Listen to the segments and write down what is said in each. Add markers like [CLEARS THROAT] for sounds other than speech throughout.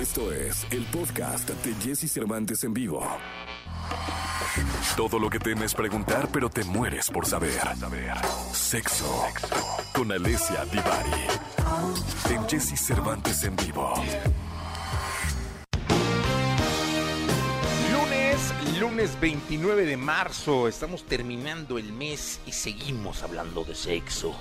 Esto es el podcast de Jesse Cervantes en vivo. Todo lo que temes preguntar, pero te mueres por saber. Sexo con Alessia Divari. En Jesse Cervantes en vivo. Lunes, lunes 29 de marzo, estamos terminando el mes y seguimos hablando de sexo.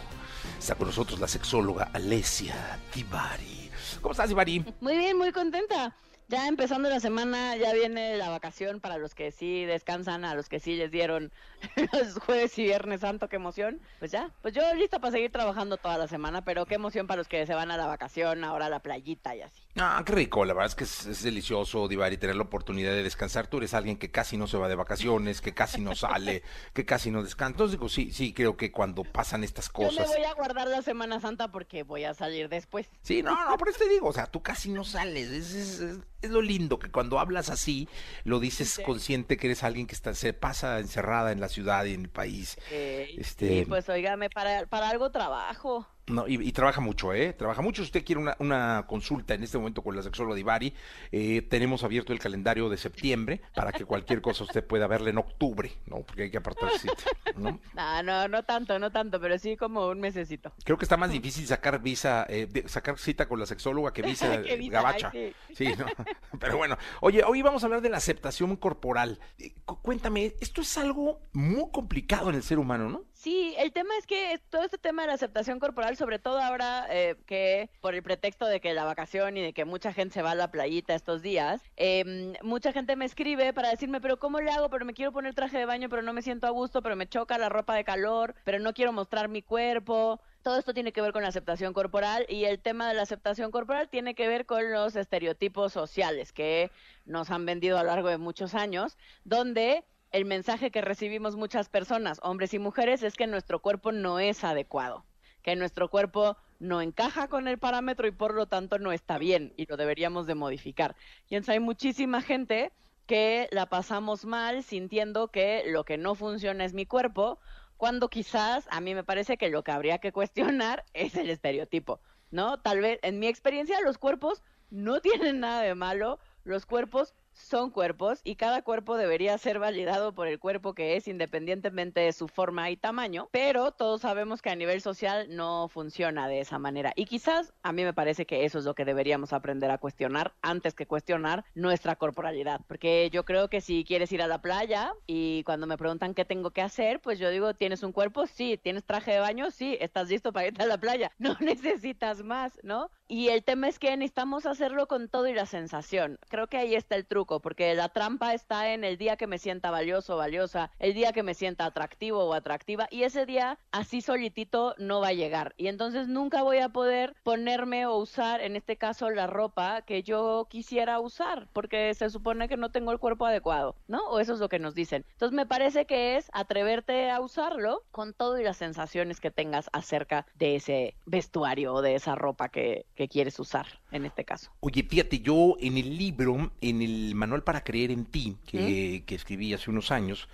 Está con nosotros la sexóloga Alessia Divari. ¿Cómo estás, Divari? Muy bien, muy contenta. Ya empezando la semana, ya viene la vacación para los que sí descansan, a los que sí les dieron [LAUGHS] los jueves y viernes santo, qué emoción. Pues ya, pues yo lista para seguir trabajando toda la semana, pero qué emoción para los que se van a la vacación, ahora a la playita y así. Ah, qué rico, la verdad es que es, es delicioso, Divari, tener la oportunidad de descansar. Tú eres alguien que casi no se va de vacaciones, que casi no sale, [LAUGHS] que casi no descansa. Entonces digo, sí, sí, creo que cuando pasan estas Yo me cosas... voy a guardar la Semana Santa porque voy a salir después. Sí, no, no, por eso te digo, o sea, tú casi no sales. Es, es- es- es lo lindo que cuando hablas así, lo dices Sí. consciente que eres alguien que está, se pasa encerrada en la ciudad y en el país. Eh, Este- Sí, pues oígame, para, para algo trabajo. No, y, y trabaja mucho, ¿eh? Trabaja mucho. Si usted quiere una, una consulta en este momento con la sexóloga Divari, eh, tenemos abierto el calendario de septiembre para que cualquier cosa usted pueda verla en octubre, ¿no? Porque hay que apartar cita, ¿no? [LAUGHS] No, no, no tanto, no tanto, pero sí como un mesecito. Creo que está más difícil sacar visa, eh, de- sacar cita con la sexóloga que visa [LAUGHS] visa, gabacha. ay, Sí, ¿no? [LAUGHS] Pero bueno, oye, hoy vamos a hablar de la aceptación corporal. Eh, cu- Cuéntame, esto es algo muy complicado en el ser humano, ¿no? Sí, el tema es que todo este tema de la aceptación corporal, sobre todo ahora eh, que por el pretexto de que la vacación y de que mucha gente se va a la playita estos días, em, mucha gente me escribe para decirme, pero ¿cómo le hago? Pero me quiero poner traje de baño, pero no me siento a gusto, pero me choca la ropa de calor, pero no quiero mostrar mi cuerpo. Todo esto tiene que ver con la aceptación corporal y el tema de la aceptación corporal tiene que ver con los estereotipos sociales que nos han vendido a lo largo de muchos años, donde el mensaje que recibimos muchas personas, hombres y mujeres, es que nuestro cuerpo no es adecuado, que nuestro cuerpo no encaja con el parámetro y por lo tanto no está bien y lo deberíamos de modificar. Y entonces hay muchísima gente que la pasamos mal sintiendo que lo que no funciona es mi cuerpo, cuando quizás a mí me parece que lo que habría que cuestionar [LAUGHS] es el estereotipo, ¿no? Tal vez en mi experiencia los cuerpos no [LAUGHS] tienen nada de malo, los cuerpos son cuerpos y cada cuerpo debería ser validado por el cuerpo que es independientemente de su forma y tamaño, pero todos sabemos que a nivel social no funciona de esa manera y quizás a mí me parece que eso es lo que deberíamos aprender a cuestionar antes que cuestionar nuestra corporalidad, porque yo creo que si quieres ir a la playa y cuando me preguntan qué tengo que hacer, pues yo digo, ¿tienes un cuerpo? Sí, ¿tienes traje de baño? Sí, ¿estás listo para irte a la playa? [LAUGHS] No necesitas más, ¿no? Y el tema es que necesitamos hacerlo con todo y la sensación. Creo que ahí está el truco, porque la trampa está en el día que me sienta valioso o valiosa, el día que me sienta atractivo o atractiva, y ese día así solitito no va a llegar. Y entonces nunca voy a poder ponerme o usar, en este caso, la ropa que yo quisiera usar, porque se supone que no tengo el cuerpo adecuado, ¿no? O eso es lo que nos dicen. Entonces me parece que es atreverte a usarlo con todo y las sensaciones que tengas acerca de ese vestuario o de esa ropa que, quieres usar, en este caso. Oye, fíjate, yo en el libro, en el manual para creer en ti, que, que escribí hace unos años,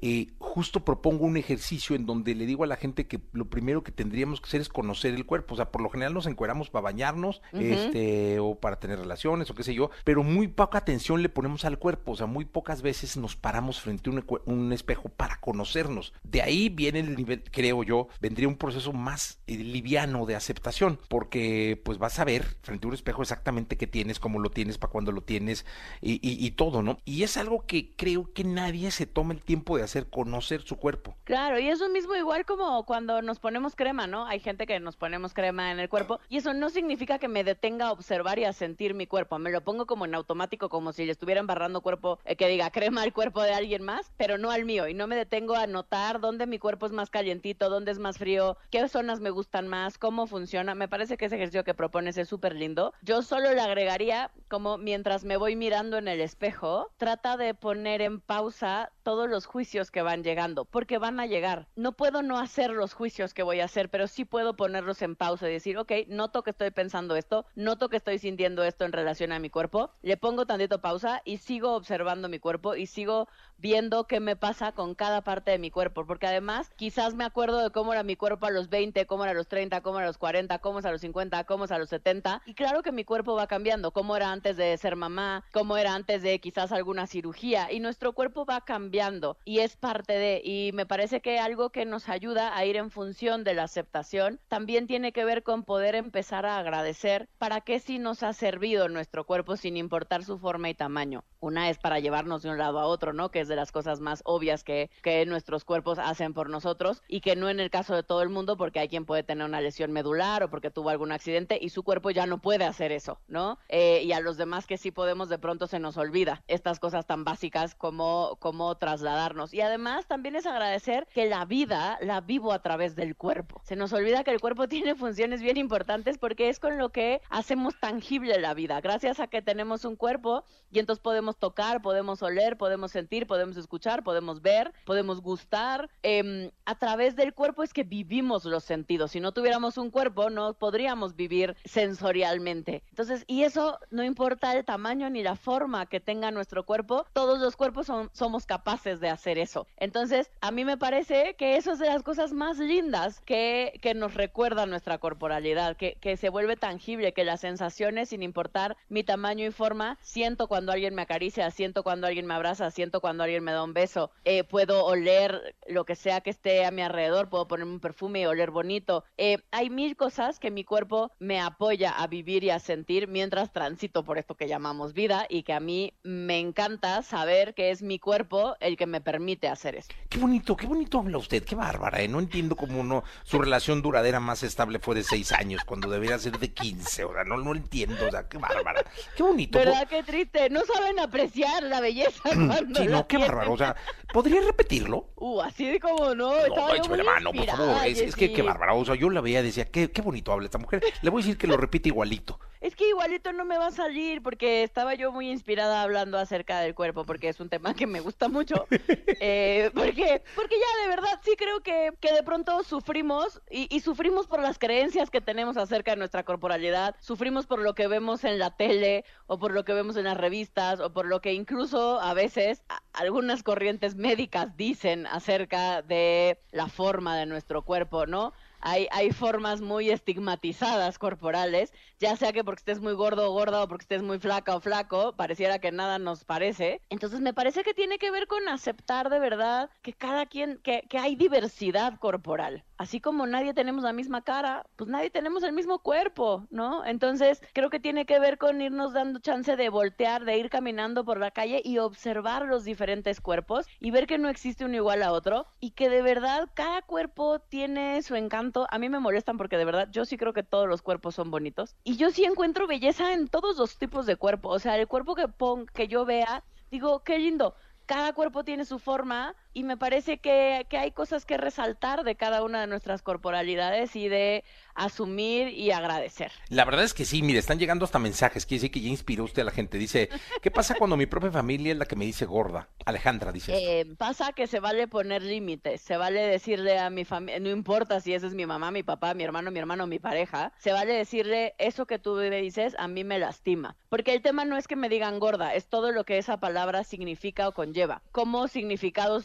eh, justo propongo un ejercicio en donde le digo a la gente que lo primero que tendríamos que hacer es conocer el cuerpo. O sea, por lo general nos encueramos para bañarnos, este, o para tener relaciones, o qué sé yo, pero muy poca atención le ponemos al cuerpo. O sea, muy pocas veces nos paramos frente a un, espejo para conocernos. De ahí viene el nivel, creo yo, vendría un proceso más eh, liviano de aceptación, porque pues vas a ver frente a un espejo exactamente qué tienes, cómo lo tienes, para cuándo lo tienes y, y- y todo, ¿no? Y es algo que creo que nadie se toma el tiempo de hacer, conocer su cuerpo. Claro, y eso mismo igual como cuando nos ponemos crema, ¿no? Hay gente que nos ponemos crema en el cuerpo y eso no significa que me detenga a observar y a sentir mi cuerpo. Me lo pongo como en automático, como si le estuviera embarrando cuerpo, eh, que diga crema al cuerpo de alguien más, pero no al mío. Y no me detengo a notar dónde mi cuerpo es más calientito, dónde es más frío, qué zonas me gustan más, cómo funciona. Me parece que ese ejercicio que propones es súper lindo. Yo solo le agregaría como mientras me voy mirando en el espejo, trata de poner en pausa todos los juicios que van llegando, porque van a llegar. No puedo no hacer los juicios que voy a hacer, pero sí puedo ponerlos en pausa y decir, ok, noto que estoy pensando esto, noto que estoy sintiendo esto en relación a mi cuerpo, le pongo tantito pausa y sigo observando mi cuerpo y sigo viendo qué me pasa con cada parte de mi cuerpo, porque además quizás me acuerdo de cómo era mi cuerpo a los 20, cómo era a los 30, cómo era a los 40, cómo es a los 50, cómo es a los 70, y claro que mi cuerpo va cambiando, cómo era antes de ser mamá, cómo era antes de quizás alguna cirugía, y nuestro cuerpo va cambiando y es parte de, y me parece que algo que nos ayuda a ir en función de la aceptación también tiene que ver con poder empezar a agradecer para qué sí nos ha servido nuestro cuerpo sin importar su forma y tamaño. Una es para llevarnos de un lado a otro, ¿no? Que de las cosas más obvias que, que nuestros cuerpos hacen por nosotros y que no en el caso de todo el mundo porque hay quien puede tener una lesión medular o porque tuvo algún accidente y su cuerpo ya no puede hacer eso, ¿no? Eh, y a los demás que sí podemos de pronto se nos olvida estas cosas tan básicas como, como trasladarnos. Y además también es agradecer que la vida la vivo a través del cuerpo. Se nos olvida que el cuerpo [LAUGHS] tiene funciones bien importantes porque es con lo que hacemos tangible la vida. Gracias a que tenemos un cuerpo y entonces podemos tocar, podemos oler, podemos sentir, podemos escuchar, podemos ver, podemos gustar. Em, a través del cuerpo es que vivimos los sentidos. Si no tuviéramos un cuerpo, no podríamos vivir sensorialmente. Entonces, y eso no importa el tamaño ni la forma que tenga nuestro cuerpo, todos los cuerpos son, somos capaces de hacer eso. Entonces, a mí me parece que eso es de las cosas más lindas que, que nos recuerda nuestra corporalidad, que, que se vuelve tangible, que las sensaciones, sin importar mi tamaño y forma, siento cuando alguien me acaricia, siento cuando alguien me abraza, siento cuando alguien me da un beso, eh, puedo oler lo que sea que esté a mi alrededor, puedo ponerme un perfume y oler bonito. Eh, hay mil cosas que mi cuerpo me apoya a vivir y a sentir mientras transito por esto que llamamos vida y que a mí me encanta saber que es mi cuerpo el que me permite hacer eso. Qué bonito, qué bonito habla usted, qué bárbara, ¿eh? No entiendo cómo no, su relación duradera más estable fue de seis años, cuando debería ser de quince, o sea, no, no entiendo, o sea, qué bárbara, qué bonito. ¿Verdad? Qué triste, no saben apreciar la belleza [CLEARS THROAT] cuando Sí, la no, qué tienen. bárbaro, o sea, ¿podría repetirlo? Uh, así de como no, No, estaba yo échame muy la mano, por favor. Es, es que qué Jessy. bárbara. O sea, yo la veía y decía, qué, qué bonito habla esta mujer. Le voy a decir que lo repite igualito. Es que igualito no me va a salir porque estaba yo muy inspirada hablando acerca del cuerpo porque es un tema que me gusta mucho. [LAUGHS] Eh, porque, porque ya de verdad sí creo que, que de pronto sufrimos y, y sufrimos por las creencias que tenemos acerca de nuestra corporalidad, sufrimos por lo que vemos en la tele o por lo que vemos en las revistas o por lo que incluso a veces a- algunas corrientes médicas dicen acerca de la forma de nuestro cuerpo, ¿no? Hay, hay formas muy estigmatizadas corporales, ya sea que porque estés muy gordo o gorda o porque estés muy flaca o flaco, pareciera que nada nos parece. Entonces me parece que tiene que ver con aceptar de verdad que cada quien, que, que hay diversidad corporal. Así como nadie tenemos la misma cara, pues nadie tenemos el mismo cuerpo, ¿no? Entonces creo que tiene que ver con irnos dando chance de voltear, de ir caminando por la calle y observar los diferentes cuerpos y ver que no existe uno igual a otro y que de verdad cada cuerpo tiene su encanto. A mí me molestan porque de verdad yo sí creo que todos los cuerpos son bonitos y yo sí encuentro belleza en todos los tipos de cuerpo. O sea, el cuerpo que pon, que yo vea, digo, qué lindo. Cada cuerpo tiene su forma y me parece que, que hay cosas que resaltar de cada una de nuestras corporalidades y de asumir y agradecer. La verdad es que sí, mire, están llegando hasta mensajes. Quiere decir que ya inspiró usted a la gente. Dice, ¿qué pasa cuando mi propia familia es la que me dice gorda? Alejandra dice. esto. Eh, pasa que se vale poner límites, se vale decirle a mi familia, no importa si esa es mi mamá, mi papá, mi hermano, mi hermano, mi pareja, se vale decirle eso que tú me dices a mí me lastima. Porque el tema no es que me digan gorda, es todo lo que esa palabra significa o conlleva, como significado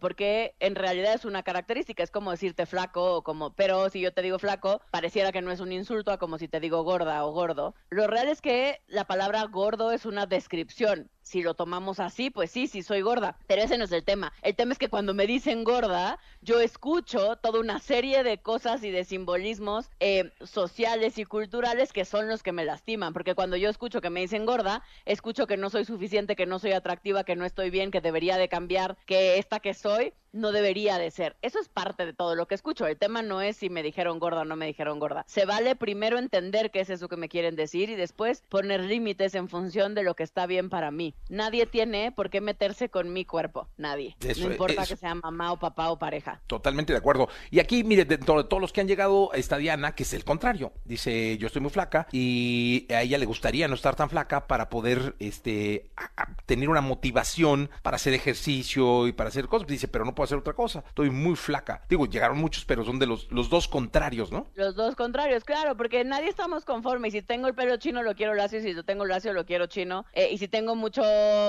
porque en realidad es una característica, es como decirte flaco o como, pero si yo te digo flaco, pareciera que no es un insulto a como si te digo gorda o gordo. Lo real es que la palabra gordo es una descripción. Si lo tomamos así, pues sí, sí soy gorda. Pero ese no es el tema. El tema es que cuando me dicen gorda, yo escucho toda una serie de cosas y de simbolismos eh, sociales y culturales que son los que me lastiman. Porque cuando yo escucho que me dicen gorda, escucho que no soy suficiente, que no soy atractiva, que no estoy bien, que debería de cambiar, que esta que soy no debería de ser. Eso es parte de todo lo que escucho. El tema no es si me dijeron gorda o no me dijeron gorda. Se vale primero entender qué es eso que me quieren decir y después poner límites en función de lo que está bien para mí. Nadie tiene por qué meterse con mi cuerpo. Nadie. Eso no importa que sea mamá o papá o pareja. Totalmente de acuerdo. Y aquí, mire, dentro de todos los que han llegado, está Diana, que es el contrario. Dice, yo estoy muy flaca y a ella le gustaría no estar tan flaca para poder este, a- a- tener una motivación para hacer ejercicio y para hacer cosas. Dice, pero no puedo hacer otra cosa. Estoy muy flaca. Digo, llegaron muchos, pero son de los, los dos contrarios, ¿no? Los dos contrarios, claro, porque nadie estamos conformes. Y si tengo el pelo chino, lo quiero lacio. Y si tengo lacio, lo quiero chino. Eh, y si tengo mucho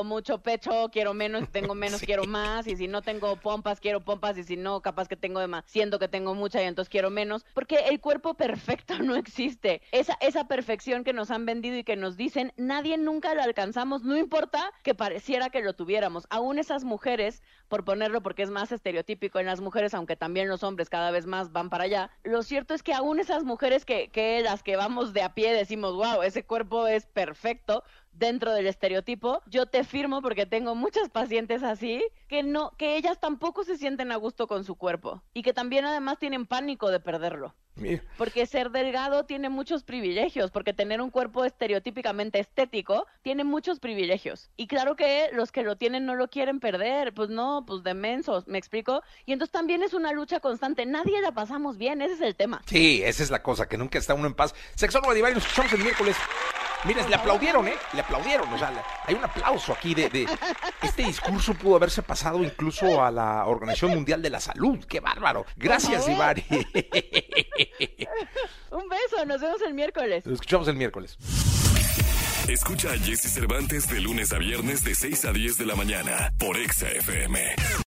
mucho pecho, quiero menos. Si tengo [LAUGHS] menos, Sí. quiero más. Y si no tengo pompas, quiero pompas. Y si no, capaz que tengo de más. Siento que tengo mucha y entonces quiero menos. Porque el cuerpo perfecto [LAUGHS] no existe. Esa, esa perfección que nos han vendido y que nos dicen, nadie nunca la alcanzamos. No importa que pareciera que lo tuviéramos. Aún esas mujeres, por ponerlo porque es más estereotípico en las mujeres, aunque también los hombres cada vez más van para allá. Lo cierto es que aún esas mujeres que, que las que vamos de a pie decimos, wow, ese cuerpo es perfecto dentro del estereotipo, yo te firmo porque tengo muchas pacientes así que no, que ellas tampoco se sienten a gusto con su cuerpo y que también además tienen pánico de perderlo. Mira, Porque ser delgado tiene muchos privilegios, porque tener un cuerpo estereotípicamente estético tiene muchos privilegios. Y claro que los que lo tienen no lo quieren perder, pues no, pues de mensos, ¿me explico? Y entonces también es una lucha constante, nadie la pasamos bien, ese es el tema. Sí, esa es la cosa, que nunca está uno en paz. Sexólogo Divari, nos escuchamos el miércoles. Miren, le aplaudieron, ¿eh? Le aplaudieron. O sea, le- hay un aplauso aquí de, de- Este discurso pudo haberse pasado incluso a la Organización Mundial de la Salud. ¡Qué bárbaro! Gracias. Divari. Un beso, nos vemos el miércoles. Nos escuchamos el miércoles. Escucha a Jesse Cervantes de lunes a viernes de 6 a 10 de la mañana por Exa FM.